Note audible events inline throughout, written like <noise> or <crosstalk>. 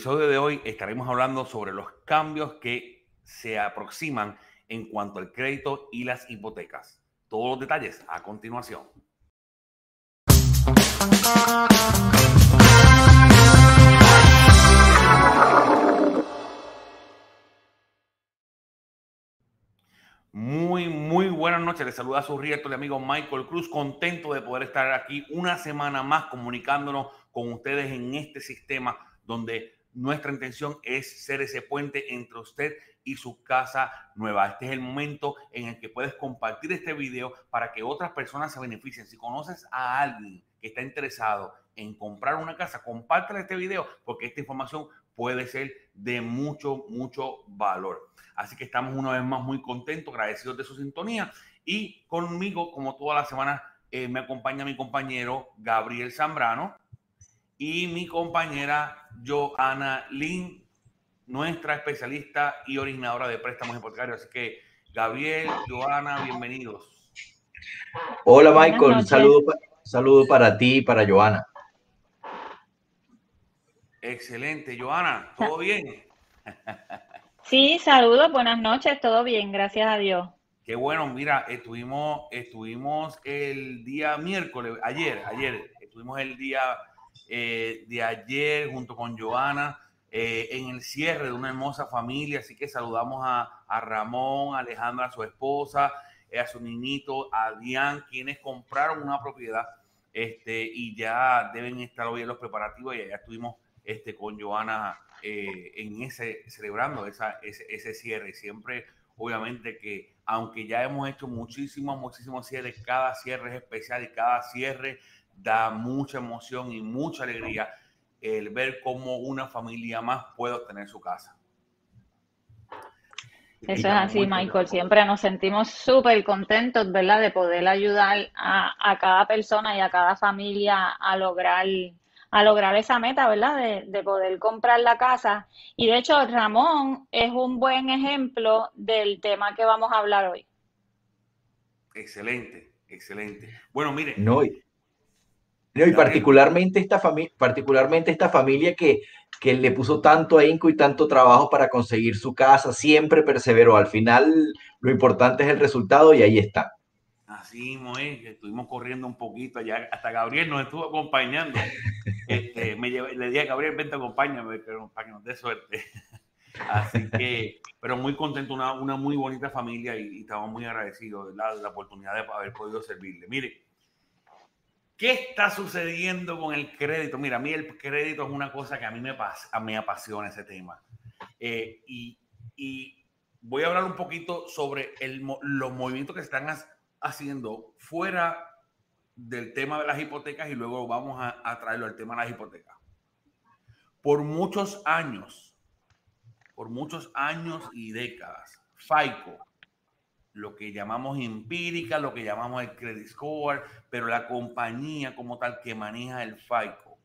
Episodio de hoy estaremos hablando sobre los cambios que se aproximan en cuanto al crédito y las hipotecas. Todos los detalles a continuación. Muy, muy buenas noches. Les saluda a su el amigo Michael Cruz. Contento de poder estar aquí una semana más comunicándonos con ustedes en este sistema donde nuestra intención es ser ese puente entre usted y su casa nueva. Este es el momento en el que puedes compartir este video para que otras personas se beneficien. Si conoces a alguien que está interesado en comprar una casa, compártele este video porque esta información puede ser de mucho, mucho valor. Así que estamos una vez más muy contentos, agradecidos de su sintonía. Y conmigo, como toda la semana, eh, me acompaña mi compañero Gabriel Zambrano y mi compañera Joana Lin, nuestra especialista y originadora de préstamos hipotecarios. Así que, Gabriel, Joana, bienvenidos. Hola, Michael. Un saludo, saludo para ti y para Joana. Excelente, Joana, ¿todo bien? Sí, saludos, buenas noches, todo bien, gracias a Dios. Qué bueno, mira, estuvimos, estuvimos el día miércoles, ayer, ayer, estuvimos el día eh, de ayer junto con Joana eh, en el cierre de una hermosa familia, así que saludamos a, Ramón, a Alejandra, a su esposa, eh, a su niñito, a Diane, quienes compraron una propiedad este, y ya deben estar hoy en los preparativos y ya estuvimos este, con Joana en ese, celebrando esa, ese, cierre. Siempre, obviamente que aunque ya hemos hecho muchísimos, muchísimos cierres, cada cierre es especial y cada cierre da mucha emoción y mucha alegría el ver cómo una familia más puede obtener su casa. Eso es así, Michael. Siempre nos sentimos súper contentos, ¿verdad?, de poder ayudar a, a, cada persona y a cada familia a lograr a lograr esa meta, ¿verdad? De, de, poder comprar la casa. Y de hecho, Ramón es un buen ejemplo del tema que vamos a hablar hoy. Excelente, excelente. Bueno, mire. No, y, no, y particularmente, esta familia, particularmente esta familia que, que le puso tanto ahínco y tanto trabajo para conseguir su casa, siempre perseveró. Al final, lo importante es el resultado y ahí está. Así es, estuvimos corriendo un poquito allá, hasta Gabriel nos estuvo acompañando. <laughs> Este, me le dije a Gabriel, vente, acompáñame, pero para que nos dé suerte. <laughs> Así que, pero muy contento, una, una muy bonita familia y, estamos muy agradecidos de la, de la oportunidad de haber podido servirle. Mire, ¿qué está sucediendo con el crédito? Mira, a mí el crédito es una cosa que a mí me, pasa, me apasiona ese tema. Eh, y, y, voy a hablar un poquito sobre el, los movimientos que se están haciendo fuera del tema de las hipotecas y luego vamos a, traerlo al tema de las hipotecas. Por muchos años, por muchos años y décadas, FICO, lo que llamamos empírica, lo que llamamos el credit score, pero la compañía como tal que maneja el FICO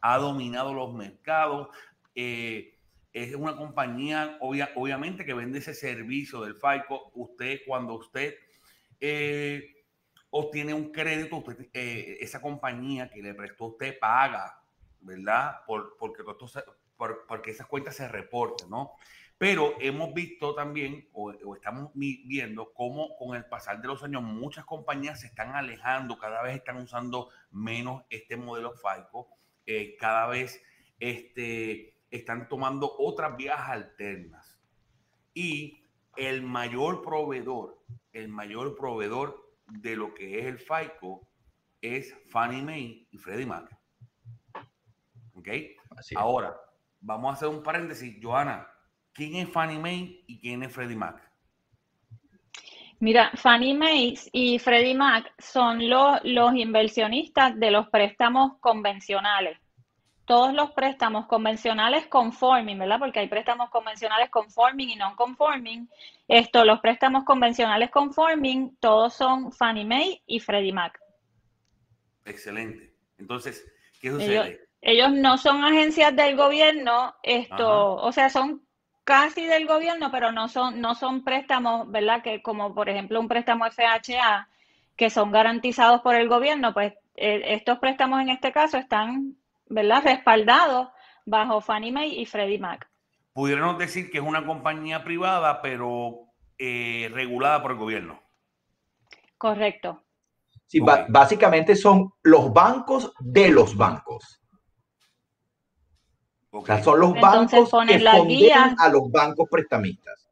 ha dominado los mercados. Eh, es una compañía, obviamente, que vende ese servicio del FICO. Usted, cuando usted eh, obtiene un crédito, eh, esa compañía que le prestó usted paga, ¿verdad? Por, porque, por, porque esas cuentas se reportan, ¿no? Pero hemos visto también, o, estamos viendo, cómo con el pasar de los años muchas compañías se están alejando, cada vez están usando menos este modelo FICO, eh, cada vez este, están tomando otras vías alternas. Y el mayor proveedor el mayor proveedor de lo que es el FICO es Fannie Mae y Freddie Mac. ¿Ok? Ahora, vamos a hacer un paréntesis. Johanna, ¿quién es Fannie Mae y quién es Freddie Mac? Mira, Fannie Mae y Freddie Mac son los inversionistas de los préstamos convencionales todos los préstamos convencionales conforming, ¿verdad? Porque hay préstamos convencionales conforming y non-conforming. Esto, los préstamos convencionales conforming, todos son Fannie Mae y Freddie Mac. Excelente. Entonces, ¿qué sucede? Ellos, no son agencias del gobierno, esto, o sea, son casi del gobierno, pero no son, no son préstamos, ¿verdad? Que como por ejemplo un préstamo FHA, que son garantizados por el gobierno, pues eh, estos préstamos en este caso están ¿verdad? Respaldados bajo Fannie Mae y Freddie Mac. Pudiéramos decir que es una compañía privada, pero eh, regulada por el gobierno. Correcto. Sí, básicamente son los bancos de los bancos. O sea, son los bancos que fondean a los bancos prestamistas.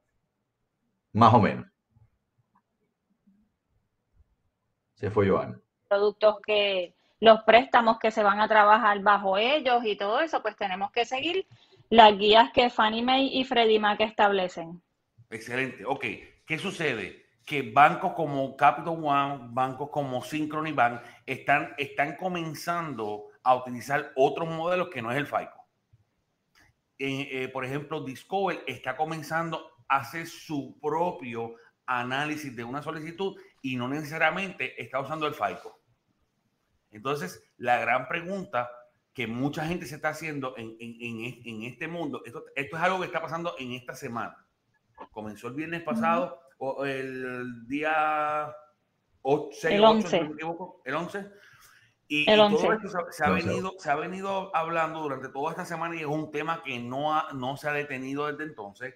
Más o menos. Se fue Joana. Productos que, los préstamos que se van a trabajar bajo ellos y todo eso, pues tenemos que seguir las guías que Fannie Mae y Freddie Mac establecen. Excelente. Ok, ¿qué sucede? Que bancos como Capital One, bancos como Synchrony Bank están, están comenzando a utilizar otros modelos que no es el FICO. Eh, por ejemplo, Discover está comenzando a hacer su propio análisis de una solicitud y no necesariamente está usando el FICO. Entonces, la gran pregunta que mucha gente se está haciendo en, este mundo, esto, esto, es algo que está pasando en esta semana. Comenzó el viernes pasado, o el día 8, el 11. el 11. Y, todo esto se, ha venido, se ha venido hablando durante toda esta semana y es un tema que no, no se ha detenido desde entonces.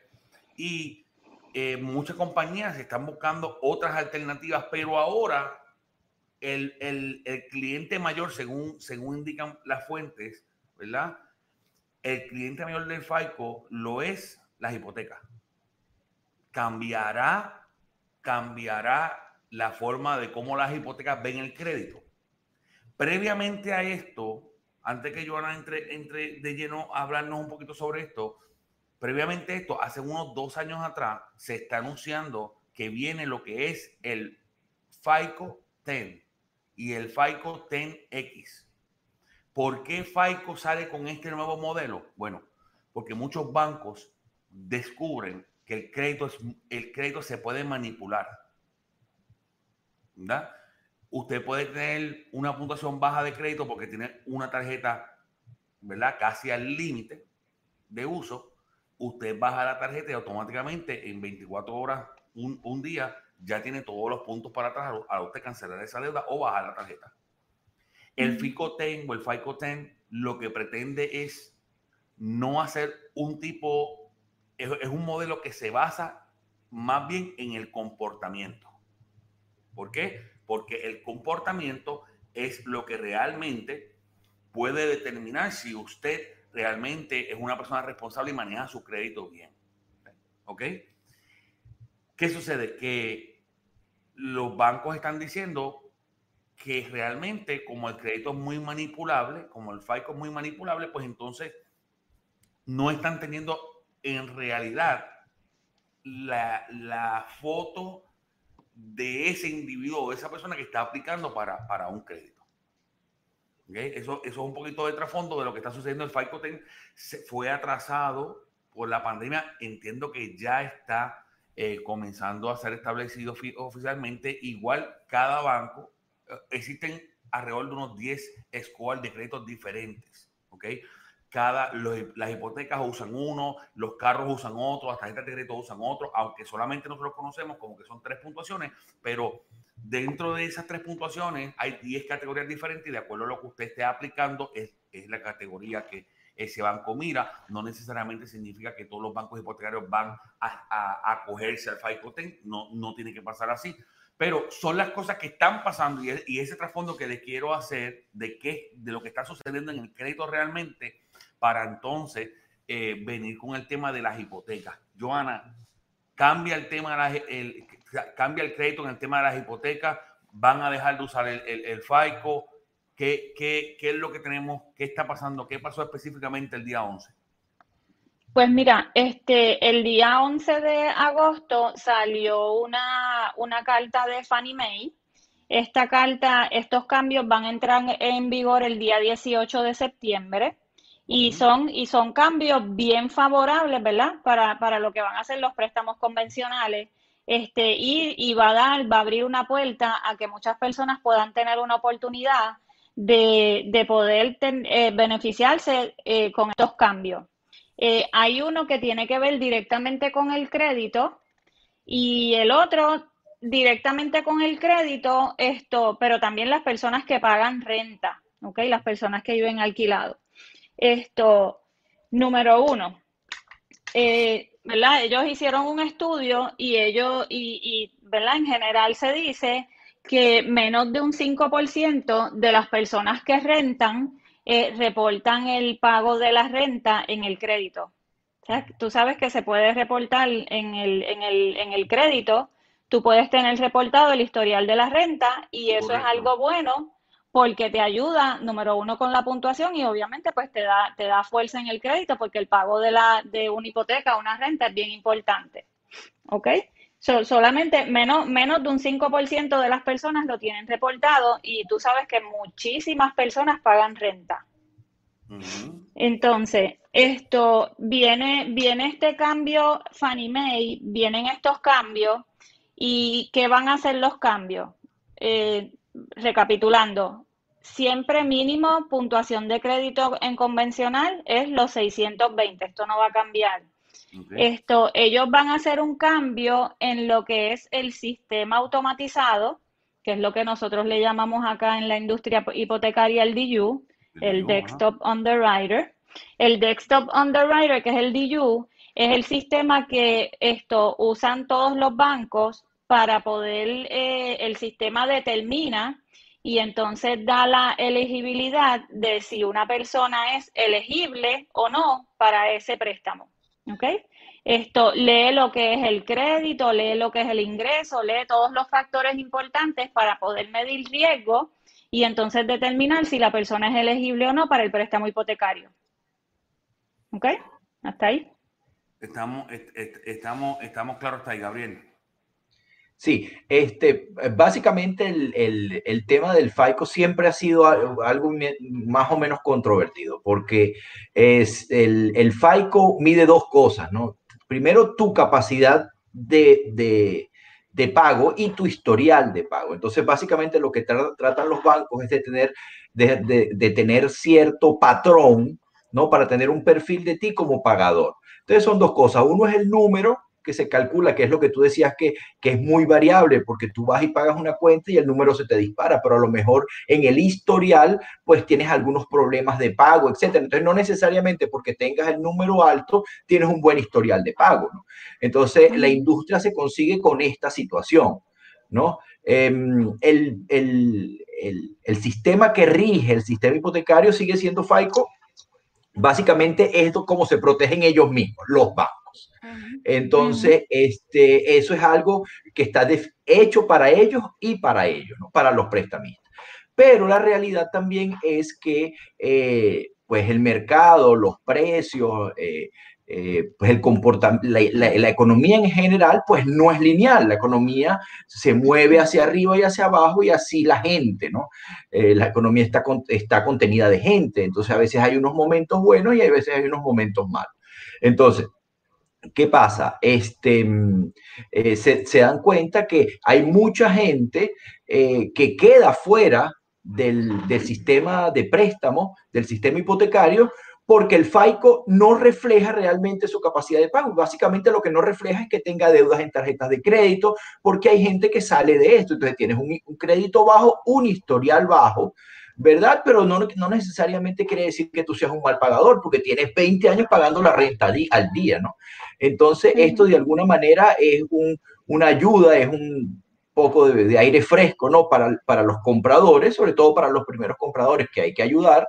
Y eh, muchas compañías están buscando otras alternativas, pero ahora el, cliente mayor, según, según indican las fuentes, ¿verdad? El cliente mayor del FICO lo es las hipotecas. Cambiará, cambiará la forma de cómo las hipotecas ven el crédito. Previamente a esto, antes que Joana entre, entre de lleno a hablarnos un poquito sobre esto, previamente a esto, hace unos dos años atrás, se está anunciando que viene lo que es el FICO 10 y el FICO 10X. ¿Por qué FICO sale con este nuevo modelo? Bueno, porque muchos bancos descubren que el crédito, es, el crédito se puede manipular. ¿verdad? Usted puede tener una puntuación baja de crédito porque tiene una tarjeta, ¿verdad? Casi al límite de uso. Usted baja la tarjeta y automáticamente en 24 horas, un, un día, ya tiene todos los puntos para atrás a usted cancelar esa deuda o bajar la tarjeta. El FICO 10 o el FICO 10 lo que pretende es no hacer un tipo, es, un modelo que se basa más bien en el comportamiento. ¿Por qué? Porque el comportamiento es lo que realmente puede determinar si usted realmente es una persona responsable y maneja su crédito bien. ¿Ok? ¿Qué sucede? Que los bancos están diciendo que realmente como el crédito es muy manipulable, como el FICO es muy manipulable, pues entonces no están teniendo en realidad la, foto de ese individuo, de esa persona que está aplicando para, para un crédito. Eso, eso es un poquito de trasfondo de lo que está sucediendo. El FICO se fue atrasado por la pandemia. Entiendo que ya está eh, comenzando a ser establecido oficialmente. Igual cada banco, eh, existen alrededor de unos 10 scores de créditos diferentes. ¿ok? Cada, las hipotecas usan uno, los carros usan otro, las tarjetas de crédito usan otro, aunque solamente nosotros conocemos como que son tres puntuaciones, pero dentro de esas tres puntuaciones hay 10 categorías diferentes y de acuerdo a lo que usted esté aplicando es, es la categoría que, ese banco mira, no necesariamente significa que todos los bancos hipotecarios van a, acogerse al FICO no, no tiene que pasar así, pero son las cosas que están pasando y, ese trasfondo que les quiero hacer de qué, de lo que está sucediendo en el crédito realmente para entonces eh, venir con el tema de las hipotecas. Joana, cambia el tema, el, cambia el crédito en el tema de las hipotecas, van a dejar de usar el, el, el FICO, ¿Qué, qué, qué es lo que tenemos? ¿Qué está pasando? ¿Qué pasó específicamente el día 11? Pues mira, este, el día 11 de agosto salió una, una carta de Fannie Mae. Esta carta, estos cambios van a entrar en vigor el día 18 de septiembre y son, y son cambios bien favorables, ¿verdad? Para, para lo que van a ser los préstamos convencionales. Este, y, y va a dar, va a abrir una puerta a que muchas personas puedan tener una oportunidad de, poder eh, beneficiarse eh, con estos cambios. Eh, hay uno que tiene que ver directamente con el crédito y el otro directamente con el crédito, esto, pero también las personas que pagan renta, ¿ok? Las personas que viven alquilado. Esto, Número uno, eh, ¿verdad? Ellos hicieron un estudio y ellos, y, y, ¿verdad? En general se dice que menos de un 5% de las personas que rentan eh, reportan el pago de la renta en el crédito. tú sabes que se puede reportar en el, en, el, en el crédito, tú puedes tener reportado el historial de la renta y eso es algo bueno porque te ayuda, número uno, con la puntuación y obviamente pues te da, te da fuerza en el crédito porque el pago de, la, de una hipoteca una renta es bien importante. ¿Ok? solamente menos, menos de un 5% de las personas lo tienen reportado y tú sabes que muchísimas personas pagan renta. Entonces, esto viene, viene este cambio, Fannie Mae, vienen estos cambios y ¿qué van a hacer los cambios? Eh, recapitulando, siempre mínimo puntuación de crédito en convencional es los 620, esto no va a cambiar. Esto, ellos van a hacer un cambio en lo que es el sistema automatizado, que es lo que nosotros le llamamos acá en la industria hipotecaria el DU, el Desktop Underwriter. El Desktop Underwriter, que es el DU, es el sistema que esto usan todos los bancos para poder, eh, el sistema determina y entonces da la elegibilidad de si una persona es elegible o no para ese préstamo. ¿Ok? Esto lee lo que es el crédito, lee lo que es el ingreso, lee todos los factores importantes para poder medir riesgo y entonces determinar si la persona es elegible o no para el préstamo hipotecario. ¿Ok? ¿Hasta ahí? Estamos, estamos, estamos claros hasta ahí, Gabriel. Sí, este, básicamente el, el, tema del FICO siempre ha sido algo, más o menos controvertido, porque es el, el, FICO mide dos cosas, ¿no? Primero, tu capacidad de, de, de pago y tu historial de pago. Entonces, básicamente lo que tratan los bancos es de tener, de, de tener cierto patrón, ¿no? Para tener un perfil de ti como pagador. Entonces, son dos cosas. Uno es el número que se calcula, que es lo que tú decías que, que es muy variable, porque tú vas y pagas una cuenta y el número se te dispara, pero a lo mejor en el historial, pues tienes algunos problemas de pago, etcétera. Entonces, no necesariamente porque tengas el número alto, tienes un buen historial de pago, ¿no? Entonces, la industria se consigue con esta situación, ¿no? Em, el, el, el, el sistema que rige el sistema hipotecario sigue siendo FICO. Básicamente, esto como se protegen ellos mismos, los bancos. Entonces, este, eso es algo que está hecho para ellos y para ellos, ¿no? para los prestamistas. Pero la realidad también es que eh, pues el mercado, los precios, eh, eh, pues el comportamiento, la, economía en general, pues no es lineal. La economía se mueve hacia arriba y hacia abajo y así la gente, ¿no? la economía está, está contenida de gente. Entonces, a veces hay unos momentos buenos y a veces hay unos momentos malos. Entonces, ¿Qué pasa? Este, eh, se, dan cuenta que hay mucha gente eh, que queda fuera del, sistema de préstamo, del sistema hipotecario, porque el FICO no refleja realmente su capacidad de pago. Básicamente lo que no refleja es que tenga deudas en tarjetas de crédito, porque hay gente que sale de esto. Entonces tienes un crédito bajo, un historial bajo, ¿verdad? Pero no, no necesariamente quiere decir que tú seas un mal pagador, porque tienes 20 años pagando la renta al día, ¿no? Entonces, esto de alguna manera es una ayuda, es un poco de, aire fresco, ¿no? Para, para, los compradores, sobre todo para los primeros compradores que hay que ayudar,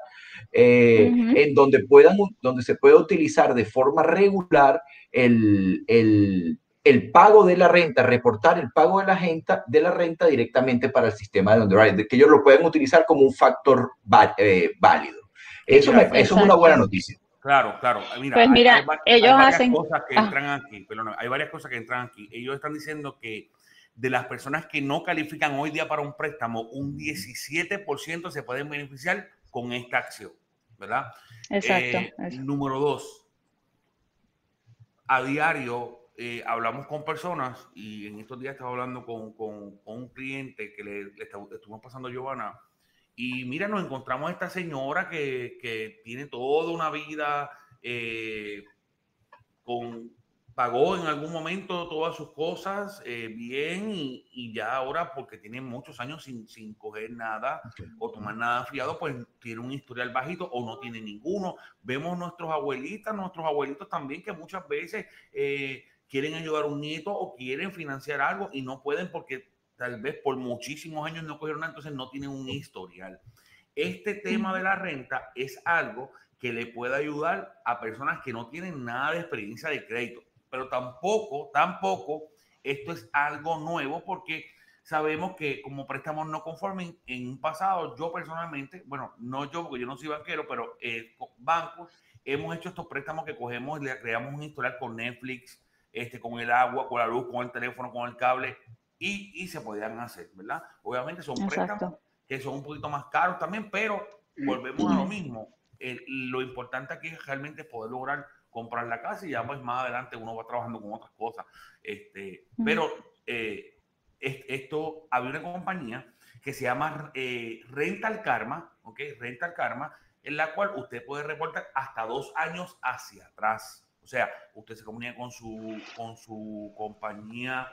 eh, en donde, puedan, donde se puede utilizar de forma regular el, el el pago de la renta, reportar el pago de la renta, de la renta directamente para el sistema de underwriting, que ellos lo pueden utilizar como un factor eh, válido. Eso, es una buena noticia. Claro, claro. Mira, pues mira, hay, ellos varias hacen... cosas que ah. entran aquí, pero no, hay varias cosas que entran aquí. Ellos están diciendo que de las personas que no califican hoy día para un préstamo, un 17% se pueden beneficiar con esta acción, ¿verdad? Exacto. Eh, número dos, a diario eh, hablamos con personas y en estos días estaba hablando con, con, un cliente que le, le, estuvimos pasando a Giovanna y mira, nos encontramos a esta señora que, que tiene toda una vida eh, con pagó en algún momento todas sus cosas eh, bien y, ya ahora porque tiene muchos años sin, sin coger nada o tomar nada fiado, pues tiene un historial bajito o no tiene ninguno. Vemos nuestros abuelitas, nuestros abuelitos también que muchas veces eh, quieren ayudar a un nieto o quieren financiar algo y no pueden porque tal vez por muchísimos años no cogieron nada, entonces no tienen un historial. Este tema de la renta es algo que le puede ayudar a personas que no tienen nada de experiencia de crédito pero tampoco, tampoco esto es algo nuevo porque sabemos que como préstamos no conformes en un pasado, yo personalmente, bueno, no yo porque yo no soy banquero, pero eh, bancos, hemos hecho estos préstamos que cogemos, le creamos un historial con Netflix, este, con el agua, con la luz, con el teléfono, con el cable, y, y se podían hacer, ¿verdad? Obviamente son préstamos que son un poquito más caros también, pero volvemos a lo mismo. lo importante aquí es realmente poder lograr comprar la casa y ya pues más adelante uno va trabajando con otras cosas. Este, Pero eh, esto, había una compañía que se llama eh, Rental Karma, ¿ok? Rental Karma, en la cual usted puede reportar hasta dos años hacia atrás. O sea, usted se comunica con su, con su compañía,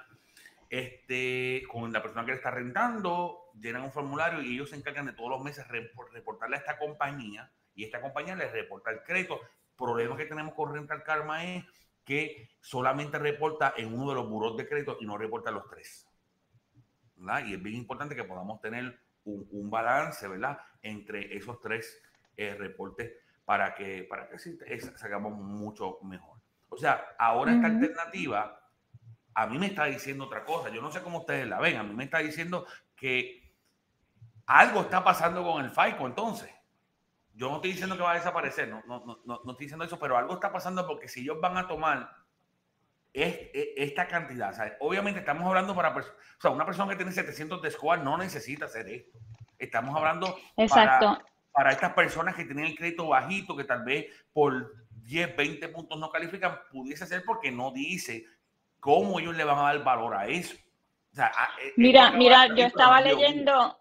este, con la persona que le está rentando, llenan un formulario y ellos se encargan de todos los meses reportarle a esta compañía y esta compañía le reporta el crédito problema que tenemos con Rental Karma es que solamente reporta en uno de los buros de crédito y no reporta los tres. Y es bien importante que podamos tener un, balance, ¿verdad? Entre esos tres eh, reportes para que, para que sacamos mucho mejor. O sea, ahora esta alternativa a mí me está diciendo otra cosa. Yo no sé cómo ustedes la ven. A mí me está diciendo que algo está pasando con el FICO entonces. Yo no estoy diciendo que va a desaparecer, no, no, no, no estoy diciendo eso, pero algo está pasando porque si ellos van a tomar esta cantidad, obviamente estamos hablando para, o sea, una persona que tiene 700 de score no necesita hacer esto. Estamos hablando Exacto. Para, para estas personas que tienen el crédito bajito, que tal vez por 10, 20 puntos no califican, pudiese ser porque no dice cómo ellos le van a dar valor a eso. mira, mira, yo estaba leyendo,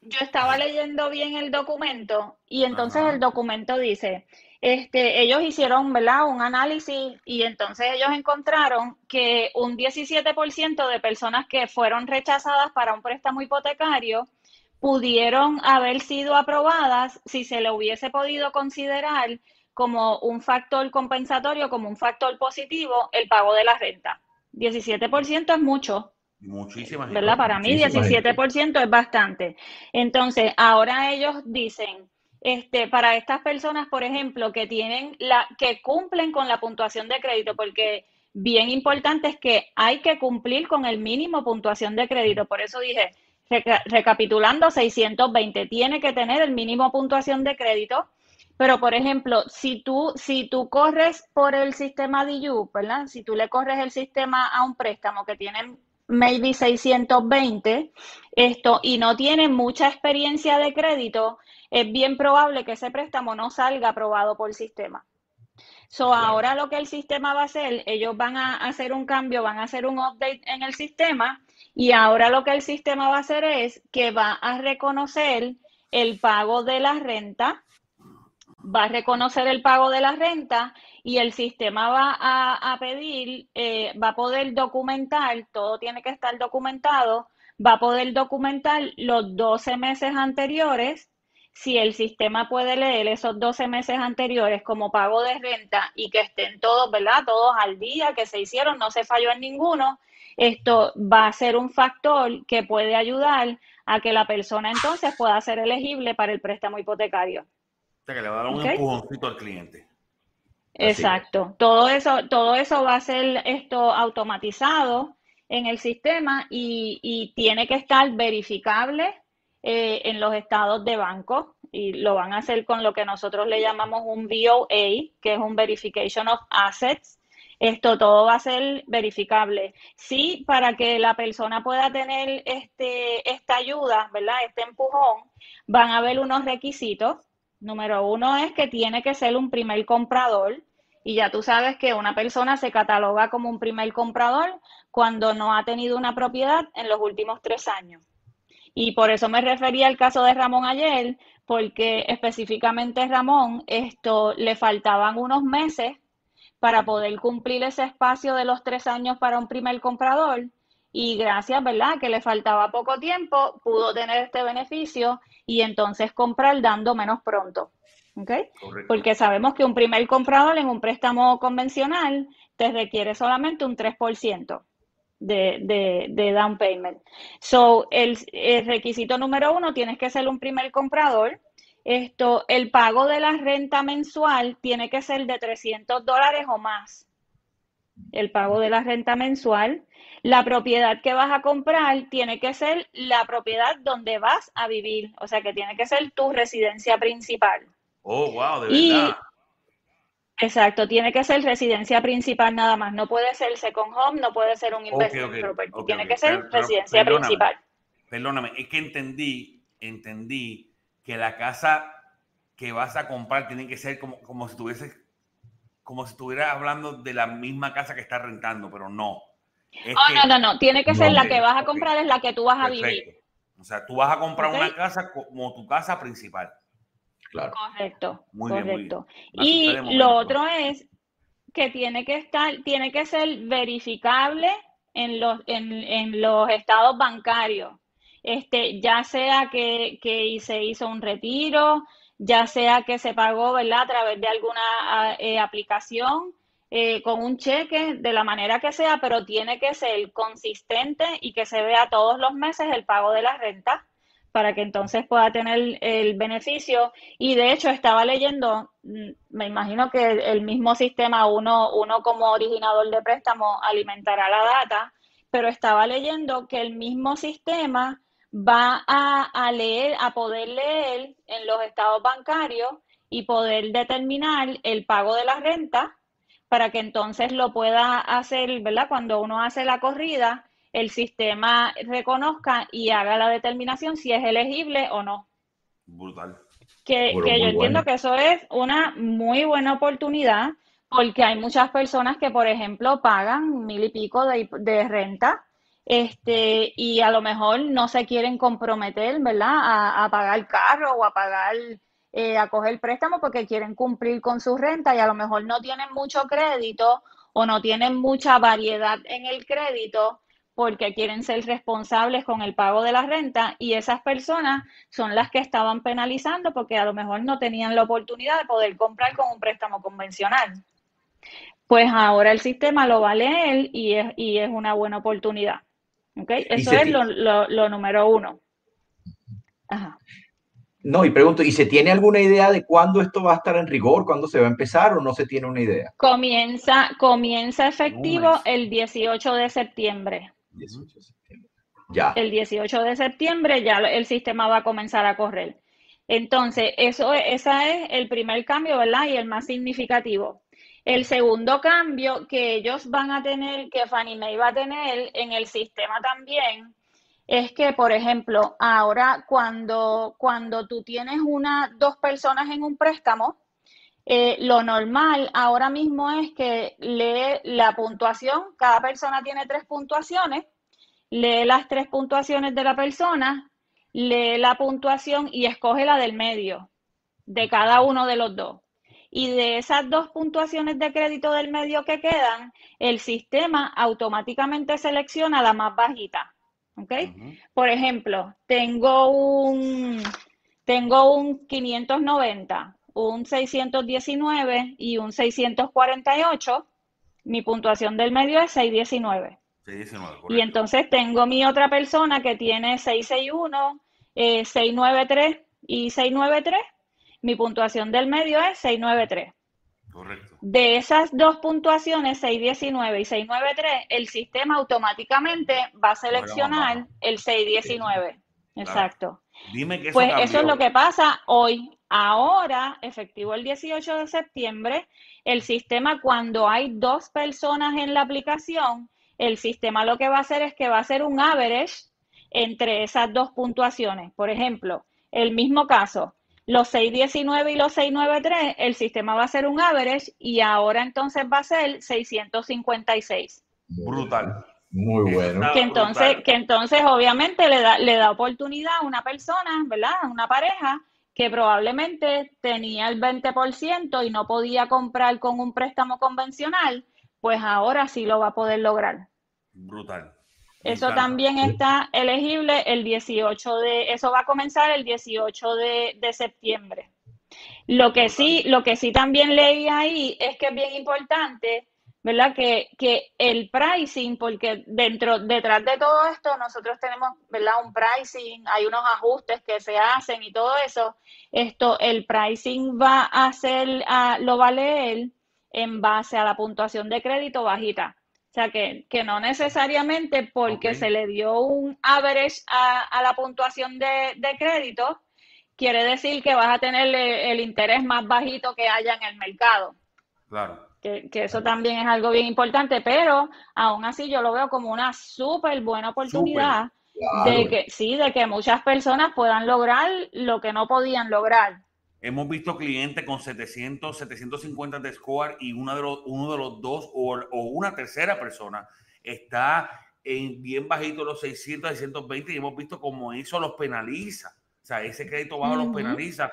yo estaba leyendo bien el documento y entonces el documento dice, este, ellos hicieron ¿verdad? un análisis y entonces ellos encontraron que un 17% de personas que fueron rechazadas para un préstamo hipotecario pudieron haber sido aprobadas si se le hubiese podido considerar como un factor compensatorio, como un factor positivo, el pago de la renta. 17% es mucho. Muchísimas. ¿Verdad? Para mí 17% es bastante. Entonces, ahora ellos dicen, este, para estas personas, por ejemplo, que tienen la, que cumplen con la puntuación de crédito, porque bien importante es que hay que cumplir con el mínimo puntuación de crédito. Por eso dije, recapitulando, 620 tiene que tener el mínimo puntuación de crédito. Pero, por ejemplo, si tú, si tú corres por el sistema DIU, ¿verdad? Si tú le corres el sistema a un préstamo que tiene maybe 620, esto, y no tienen mucha experiencia de crédito, es bien probable que ese préstamo no salga aprobado por el sistema. So, ahora lo que el sistema va a hacer, ellos van a hacer un cambio, van a hacer un update en el sistema y ahora lo que el sistema va a hacer es que va a reconocer el pago de la renta, va a reconocer el pago de la renta y el sistema va a, pedir, eh, va a poder documentar, todo tiene que estar documentado, va a poder documentar los 12 meses anteriores. Si el sistema puede leer esos 12 meses anteriores como pago de renta y que estén todos, ¿verdad? Todos al día, que se hicieron, no se falló en ninguno, esto va a ser un factor que puede ayudar a que la persona entonces pueda ser elegible para el préstamo hipotecario. O sea, que le va a dar un empujoncito al cliente. Exacto. Todo eso, todo eso va a ser esto automatizado en el sistema y, tiene que estar verificable eh, en los estados de banco y lo van a hacer con lo que nosotros le llamamos un VOA, que es un Verification of Assets. Esto todo va a ser verificable. Sí, para que la persona pueda tener este, esta ayuda, ¿verdad? Este empujón, van a haber unos requisitos Número uno es que tiene que ser un primer comprador. Y ya tú sabes que una persona se cataloga como un primer comprador cuando no ha tenido una propiedad en los últimos tres años. Y por eso me refería al caso de Ramón ayer, porque específicamente Ramón, esto le faltaban unos meses para poder cumplir ese espacio de los tres años para un primer comprador. Y gracias, ¿verdad? Que le faltaba poco tiempo, pudo tener este beneficio y entonces comprar dando menos pronto. ¿Ok? Porque sabemos que un primer comprador en un préstamo convencional te requiere solamente un 3% de, de, de, down payment. So, el, el, requisito número uno, tienes que ser un primer comprador. Esto, el pago de la renta mensual tiene que ser de 300 dólares o más. El pago de la renta mensual. La propiedad que vas a comprar tiene que ser la propiedad donde vas a vivir. O sea, que tiene que ser tu residencia principal. Oh, wow, de verdad. Exacto, tiene que ser residencia principal nada más. No puede ser second home, no puede ser un investment property. tiene que ser residencia principal. Perdóname, es que entendí, entendí que la casa que vas a comprar tiene que ser como, como si estuviese, como si estuvieras hablando de la misma casa que estás rentando, pero no. oh, no, no, no. Tiene que ser la que vas a comprar, es la que tú vas a vivir. O sea, tú vas a comprar una casa como tu casa principal. Correcto, correcto. Y lo otro es que tiene que estar, tiene que ser verificable en los, en, los estados bancarios. Este, ya sea que, se hizo un retiro, ya sea que se pagó, ¿verdad? A través de alguna eh, aplicación, eh, con un cheque, de la manera que sea, pero tiene que ser consistente y que se vea todos los meses el pago de la renta para que entonces pueda tener el beneficio. Y de hecho estaba leyendo, mm, me imagino que el mismo sistema, uno, uno como originador de préstamo alimentará la data, pero estaba leyendo que el mismo sistema va a, a leer, a poder leer en los estados bancarios y poder determinar el pago de la renta para que entonces lo pueda hacer, ¿verdad? Cuando uno hace la corrida, el sistema reconozca y haga la determinación si es elegible o no. Brutal. Que, yo entiendo que eso es una muy buena oportunidad porque hay muchas personas que, por ejemplo, pagan mil y pico de, renta este, y a lo mejor no se quieren comprometer, ¿verdad?, a, pagar el carro o a pagar, eh, a coger préstamo porque quieren cumplir con su renta y a lo mejor no tienen mucho crédito o no tienen mucha variedad en el crédito porque quieren ser responsables con el pago de la renta y esas personas son las que estaban penalizando porque a lo mejor no tenían la oportunidad de poder comprar con un préstamo convencional. Pues ahora el sistema lo va a leer y es, y es una buena oportunidad. ¿Okay? Eso es lo, lo, número uno. No, y pregunto, ¿y se tiene alguna idea de cuándo esto va a estar en rigor? ¿Cuándo se va a empezar o no se tiene una idea? Comienza, comienza efectivo el 18 de septiembre. 18 de septiembre. Ya. El 18 de septiembre ya el sistema va a comenzar a correr. Entonces, eso, ese es el primer cambio, ¿verdad? Y el más significativo. El segundo cambio que ellos van a tener, que Fannie Mae va a tener en el sistema también, es que, por ejemplo, ahora cuando, cuando tú tienes una, dos personas en un préstamo, eh, lo normal ahora mismo es que lee la puntuación, cada persona tiene tres puntuaciones, lee las tres puntuaciones de la persona, lee la puntuación y escoge la del medio de cada uno de los dos. Y de esas dos puntuaciones de crédito del medio que quedan, el sistema automáticamente selecciona la más bajita. ¿Ok? Por ejemplo, tengo un, tengo un 590 un 619 y un 648. Mi puntuación del medio es 619. 619 y entonces tengo mi otra persona que tiene 661, 693 eh, y 693. Mi puntuación del medio es 693. Correcto. De esas dos puntuaciones, 619 y 693, el sistema automáticamente va a seleccionar el 619. Exacto. Dime que pues eso es lo que pasa hoy. Ahora, efectivo el 18 de septiembre, el sistema cuando hay dos personas en la aplicación, el sistema lo que va a hacer es que va a hacer un average entre esas dos puntuaciones. Por ejemplo, el mismo caso, los 619 y los 693, el sistema va a hacer un average y ahora entonces va a ser 656. Brutal. Muy bueno. Que entonces, que entonces obviamente le da, le da oportunidad a una persona, ¿verdad? A una pareja que probablemente tenía el 20% y no podía comprar con un préstamo convencional, pues ahora sí lo va a poder lograr. Brutal. Eso también está elegible el 18 de, eso va a comenzar el 18 de, de septiembre. Lo que sí, lo que sí también leí ahí es que es bien importante ¿verdad? Que, que el pricing, porque dentro, detrás de todo esto, nosotros tenemos, ¿verdad? Un pricing, hay unos ajustes que se hacen y todo eso. Esto, el pricing va a ser, lo va a leer en base a la puntuación de crédito bajita. O sea, que, que no necesariamente porque se le dio un average a, la puntuación de, de, crédito, quiere decir que vas a tener el interés más bajito que haya en el mercado. Claro. Que, eso también es algo bien importante, pero aún así yo lo veo como una súper buena oportunidad de que sí, de que muchas personas puedan lograr lo que no podían lograr. Hemos visto clientes con 700, 750 de score y uno de los, uno de los dos o, una tercera persona está en bien bajito los 600, 620 y hemos visto cómo eso los penaliza. O sea, ese crédito bajo los penaliza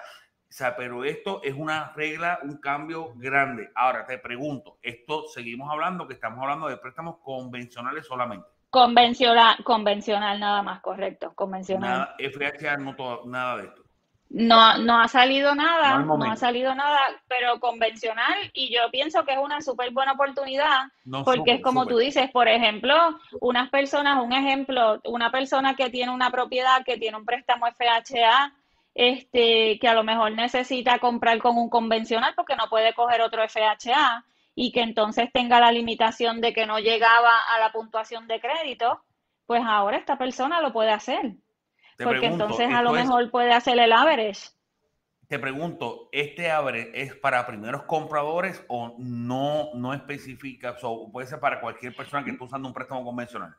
o sea, pero esto es una regla, un cambio grande. Ahora te pregunto, esto seguimos hablando que estamos hablando de préstamos convencionales solamente. Convencional, convencional nada más, correcto, convencional. Nada, FHA no nada de esto. No, no ha salido nada, no, ha salido nada, pero convencional y yo pienso que es una súper buena oportunidad porque es como tú dices, por ejemplo, unas personas, un ejemplo, una persona que tiene una propiedad, que tiene un préstamo FHA, este, que a lo mejor necesita comprar con un convencional porque no puede coger otro FHA y que entonces tenga la limitación de que no llegaba a la puntuación de crédito, pues ahora esta persona lo puede hacer. Porque entonces a lo mejor puede hacer el average. Te pregunto, ¿este average es para primeros compradores o no, no especifica? O puede ser para cualquier persona que esté usando un préstamo convencional.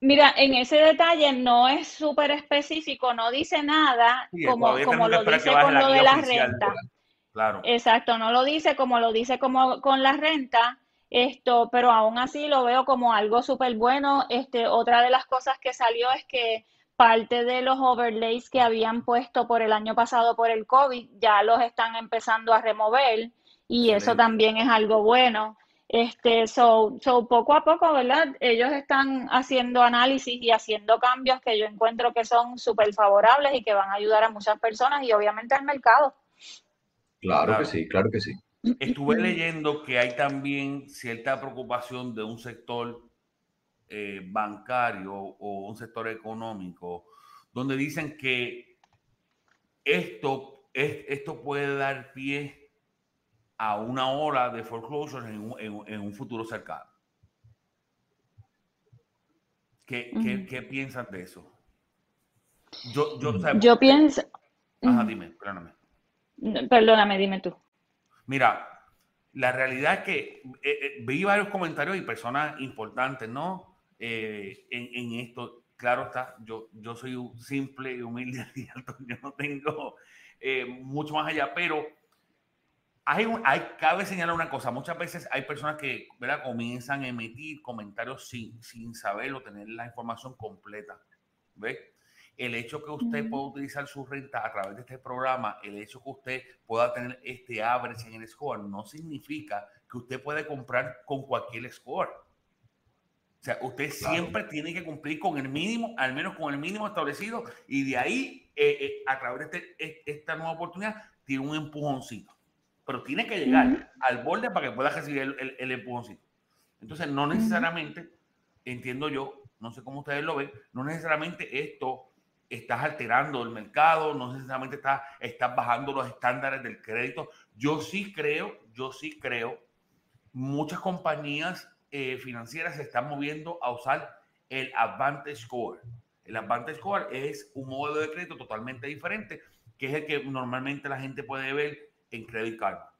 Mira, en ese detalle no es súper específico, no dice nada como, como lo dice con lo de la renta. Claro. Exacto, no lo dice como lo dice como con la renta, esto, pero aún así lo veo como algo súper bueno. Este, otra de las cosas que salió es que parte de los overlays que habían puesto por el año pasado por el COVID ya los están empezando a remover y eso también es algo bueno. Este, so, so, poco a poco, ¿verdad? Ellos están haciendo análisis y haciendo cambios que yo encuentro que son súper favorables y que van a ayudar a muchas personas y obviamente al mercado. Claro, que sí, claro que sí. Estuve leyendo que hay también cierta preocupación de un sector eh, bancario o un sector económico donde dicen que esto, es, esto puede dar pie a una ola de foreclosures en un, en, un futuro cercano. ¿Qué, ¿qué, ¿qué, piensas de eso? Yo, yo, yo pienso... Ajá, dime, perdóname. Perdóname, dime tú. Mira, la realidad es que eh, eh, vi varios comentarios y personas importantes, ¿no? Eh, en, en, esto, claro está, yo, yo soy simple y humilde, <laughs> yo no tengo mucho más allá, pero hay, hay, cabe señalar una cosa, muchas veces hay personas que ¿verdad? comienzan a emitir comentarios sin, sin saberlo, tener la información completa. ¿Ve? El hecho que usted pueda utilizar su renta a través de este programa, el hecho que usted pueda tener este average en el score, no significa que usted puede comprar con cualquier score. O sea, usted siempre tiene que cumplir con el mínimo, al menos con el mínimo establecido, y de ahí, eh, eh, a través de este, esta nueva oportunidad, tiene un empujoncito pero tiene que llegar al borde para que pueda recibir el, el, empujoncito. Entonces, no necesariamente, entiendo yo, no sé cómo ustedes lo ven, no necesariamente esto estás alterando el mercado, no necesariamente estás, estás bajando los estándares del crédito. Yo sí creo, yo sí creo, muchas compañías eh, financieras se están moviendo a usar el Advantage Score. El Advantage Score es un modelo de crédito totalmente diferente, que es el que normalmente la gente puede ver en Credit Karma.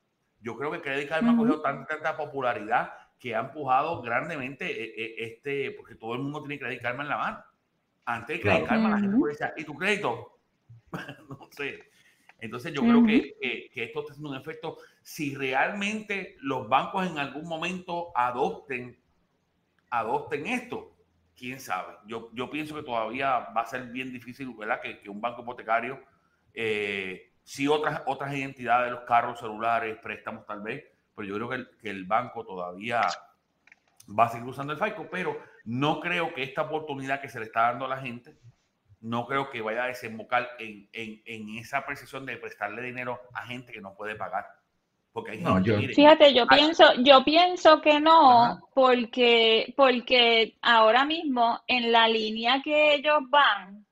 Yo creo que Credit Karma ha cogido tanta, popularidad que ha empujado grandemente eh, eh, este, porque todo el mundo tiene Credit Karma en la mano. Antes de Credit Karma, la gente puede decir, ¿y tu crédito? <laughs> no sé. Entonces yo creo que, que, esto está haciendo un efecto. Si realmente los bancos en algún momento adopten, adopten esto, quién sabe. Yo, yo pienso que todavía va a ser bien difícil, ¿verdad? Que, que un banco hipotecario Eh, sí, otras, otras identidades, los carros celulares, préstamos tal vez, pero yo creo que el, que el banco todavía va a seguir usando el FICO, pero no creo que esta oportunidad que se le está dando a la gente, no creo que vaya a desembocar en, en, en esa precisión de prestarle dinero a gente que no puede pagar. Porque hay no, yo, fíjate, yo pienso, yo pienso que no, porque, porque ahora mismo en la línea que ellos van,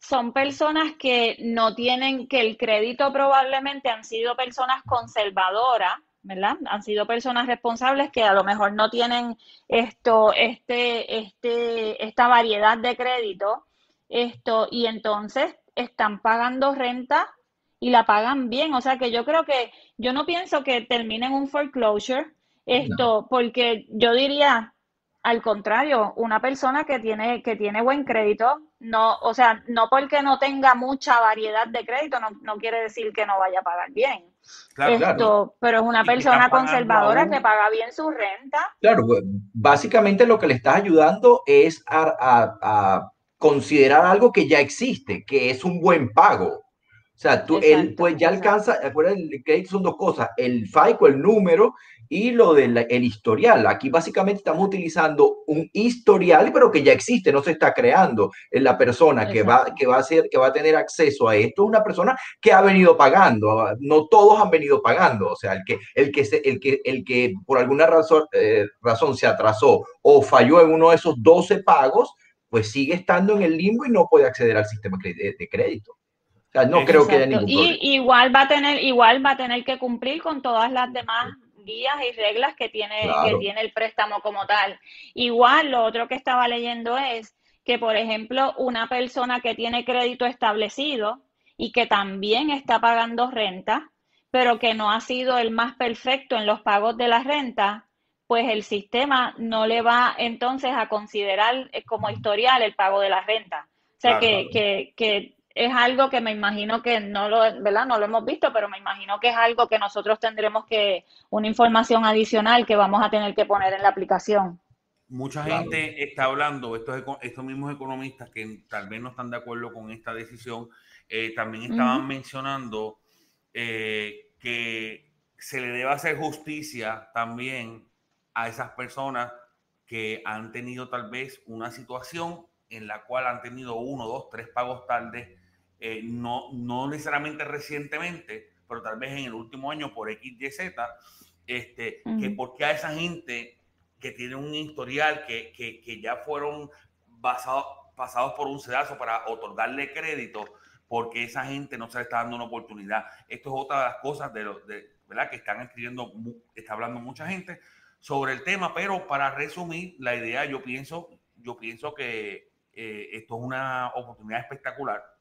son personas que no tienen, que el crédito probablemente han sido personas conservadoras, ¿verdad? Han sido personas responsables que a lo mejor no tienen esto, este, este, esta variedad de crédito, esto, y entonces están pagando renta y la pagan bien. O sea que yo creo que, yo no pienso que terminen un foreclosure, esto, porque yo diría, al contrario, una persona que tiene, que tiene buen crédito, no, o sea, no porque no tenga mucha variedad de crédito, no, no quiere decir que no vaya a pagar bien. Esto, pero es una persona conservadora que paga bien su renta. Claro, pues, básicamente lo que le estás ayudando es a, considerar algo que ya existe, que es un buen pago. O sea, tú, él pues ya alcanza, acuérdense, el crédito son dos cosas, el FICO, el número, y lo del el historial. Aquí básicamente estamos utilizando un historial, pero que ya existe, no se está creando. La persona que va, que, va a ser, que va a tener acceso a esto es una persona que ha venido pagando. No todos han venido pagando. O sea, el que, el que, se, el que, el que por alguna razón, eh, razón se atrasó o falló en uno de esos 12 pagos, pues sigue estando en el limbo y no puede acceder al sistema de crédito. Sea, no creo que haya ningún problema. Y igual va a tener, igual va a tener que cumplir con todas las demás guías y reglas que tiene, que tiene el préstamo como tal. Igual, lo otro que estaba leyendo es que, por ejemplo, una persona que tiene crédito establecido y que también está pagando renta, pero que no ha sido el más perfecto en los pagos de la renta, pues el sistema no le va entonces a considerar como historial el pago de la renta. O sea que, que, que es algo que me imagino que no lo, ¿verdad? No lo hemos visto, pero me imagino que es algo que nosotros tendremos que, una información adicional que vamos a tener que poner en la aplicación. Mucha gente está hablando, estos, estos mismos economistas que tal vez no están de acuerdo con esta decisión, eh, también estaban mencionando eh, que se le debe hacer justicia también a esas personas que han tenido tal vez una situación en la cual han tenido uno, dos, tres pagos tarde eh, no, no necesariamente recientemente, pero tal vez en el último año por X, Y, Z, este, que porque a esa gente que tiene un historial, que, que, que ya fueron basados, pasados por un sedazo para otorgarle crédito, porque esa gente no se le está dando una oportunidad. Esto es otra de las cosas de, de ¿verdad? que están escribiendo, está hablando mucha gente sobre el tema, pero para resumir la idea, yo pienso, yo pienso que eh, esto es una oportunidad espectacular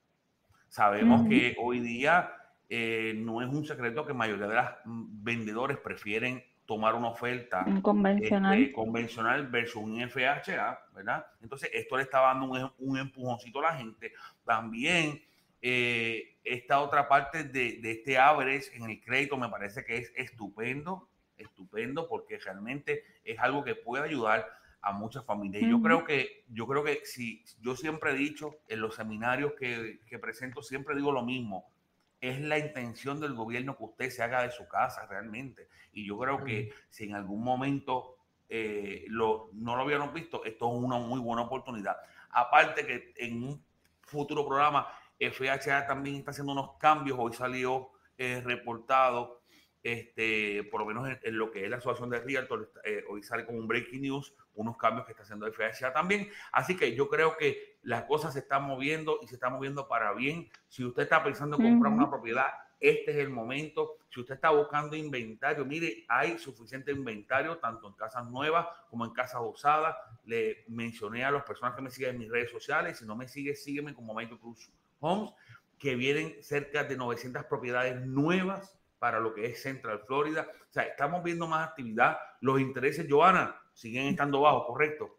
Sabemos que hoy día eh, no es un secreto que la mayoría de los mm, vendedores prefieren tomar una oferta convencional. Este, convencional versus un FHA, ¿verdad? Entonces, esto le está dando un, un empujoncito a la gente. También eh, esta otra parte de, de, este average en el crédito me parece que es estupendo, estupendo, porque realmente es algo que puede ayudar a muchas familias. Y yo creo que, yo creo que si yo siempre he dicho en los seminarios que, que, presento, siempre digo lo mismo. Es la intención del gobierno que usted se haga de su casa realmente. Y yo creo que si en algún momento eh, lo, no lo habíamos visto, esto es una muy buena oportunidad. Aparte que en un futuro programa, FHA también está haciendo unos cambios. Hoy salió eh, reportado, este, por lo menos en, lo que es la asociación de Realtor, eh, hoy sale como un breaking news unos cambios que está haciendo FHA también. Así que yo creo que las cosas se están moviendo y se están moviendo para bien. Si usted está pensando en comprar una propiedad, este es el momento. Si usted está buscando inventario, mire, hay suficiente inventario tanto en casas nuevas como en casas usadas. Le mencioné a las personas que me siguen en mis redes sociales. Si no me sigue, sígueme como Michael Cruz Homes, que vienen cerca de 900 propiedades nuevas para lo que es Central Florida. O sea, estamos viendo más actividad. Los intereses, Joana, siguen estando bajos, ¿correcto?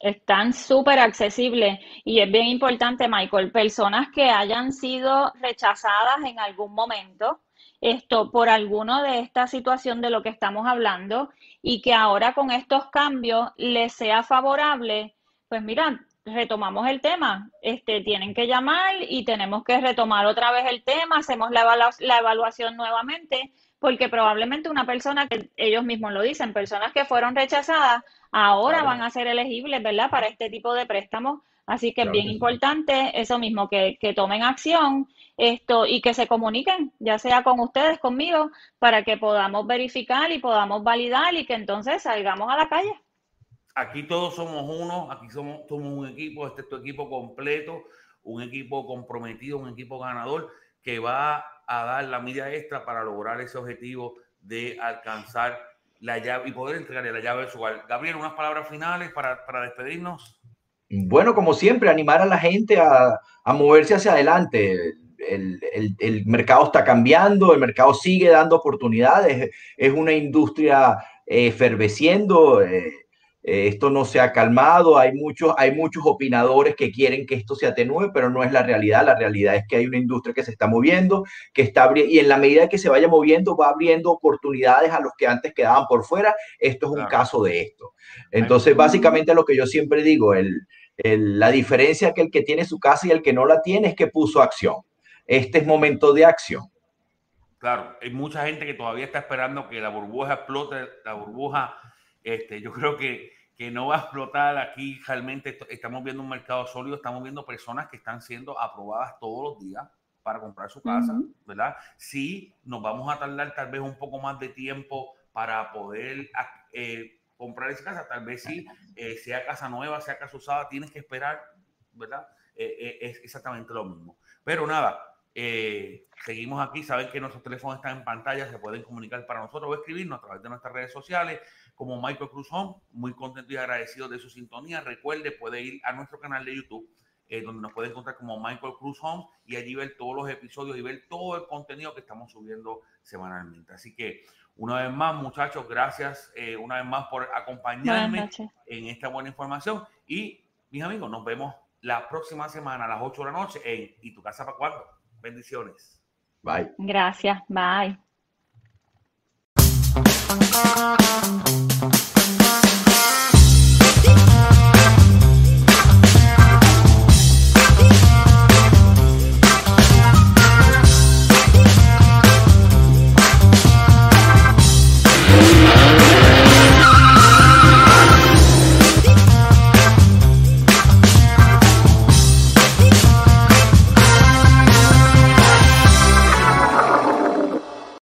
Están súper accesibles y es bien importante, Michael, personas que hayan sido rechazadas en algún momento, esto por alguno de esta situación de lo que estamos hablando y que ahora con estos cambios les sea favorable, pues mira, retomamos el tema. Este, tienen que llamar y tenemos que retomar otra vez el tema, hacemos la, la evaluación nuevamente, porque probablemente una persona que ellos mismos lo dicen, personas que fueron rechazadas, ahora van a ser elegibles, ¿verdad? Para este tipo de préstamos. Así que es bien importante eso mismo, que, que tomen acción esto y que se comuniquen, ya sea con ustedes, conmigo, para que podamos verificar y podamos validar y que entonces salgamos a la calle aquí todos somos uno, aquí somos, somos un equipo, este es tu equipo completo, un equipo comprometido, un equipo ganador que va a dar la milla extra para lograr ese objetivo de alcanzar la llave y poder entregarle la llave de su hogar. Gabriel, unas palabras finales para, para despedirnos. Bueno, como siempre, animar a la gente a, a moverse hacia adelante. El, el, el, mercado está cambiando, el mercado sigue dando oportunidades, es una industria eh, efervesciendo. Eh, eh, esto no se ha calmado, hay muchos, hay muchos opinadores que quieren que esto se atenúe, pero no es la realidad. La realidad es que hay una industria que se está moviendo, que está y en la medida que se vaya moviendo va abriendo oportunidades a los que antes quedaban por fuera. Esto es un caso de esto. Entonces, básicamente lo que yo siempre digo, el, la diferencia que el que tiene su casa y el que no la tiene es que puso acción. Este es momento de acción. Claro, hay mucha gente que todavía está esperando que la burbuja explote, la burbuja este, yo creo que, que no va a explotar aquí realmente. Estamos viendo un mercado sólido, estamos viendo personas que están siendo aprobadas todos los días para comprar su casa, ¿verdad? Sí, nos vamos a tardar tal vez un poco más de tiempo para poder eh, comprar esa casa, tal vez sí, eh, sea casa nueva, sea casa usada, tienes que esperar, ¿verdad? Eh, es exactamente lo mismo. Pero nada, seguimos aquí, saben que nuestros teléfonos están en pantalla, se pueden comunicar para nosotros o escribirnos a través de nuestras redes sociales como Michael Cruz Home. Muy contento y agradecido de su sintonía. Recuerde, puede ir a nuestro canal de YouTube, eh, donde nos puede encontrar como Michael Cruz Home y allí ver todos los episodios y ver todo el contenido que estamos subiendo semanalmente. Así que, una vez más, muchachos, gracias eh, una vez más por acompañarme en esta buena información. Y, mis amigos, nos vemos la próxima semana a las 8 de la noche en ¿Y tu casa para cuándo? Bendiciones. Bye. Gracias. Bye.